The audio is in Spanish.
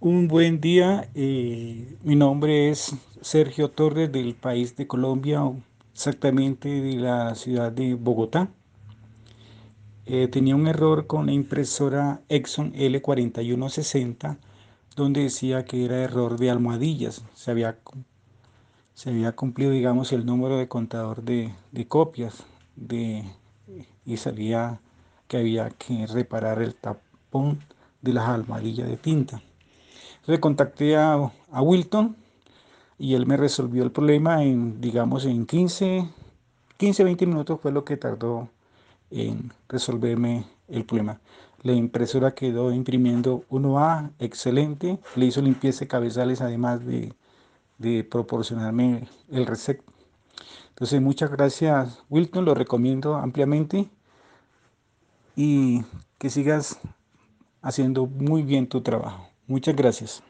Un buen día, eh, mi nombre es Sergio Torres del país de Colombia, exactamente de la ciudad de Bogotá. Eh, tenía un error con la impresora Exxon L4160 donde decía que era error de almohadillas. Se había, cumplido, digamos, el número de contador de, copias y salía que había que reparar el tapón de las almohadillas de tinta. Entonces contacté a, Wilton y él me resolvió el problema en, digamos, en 15, 15, 20 minutos fue lo que tardó en resolverme el problema. La impresora quedó imprimiendo 1A, excelente. Le hizo limpieza de cabezales además de, de proporcionarme el reset. Entonces, muchas gracias, Wilton. Lo recomiendo ampliamente. Y que sigas haciendo muy bien tu trabajo. Muchas gracias.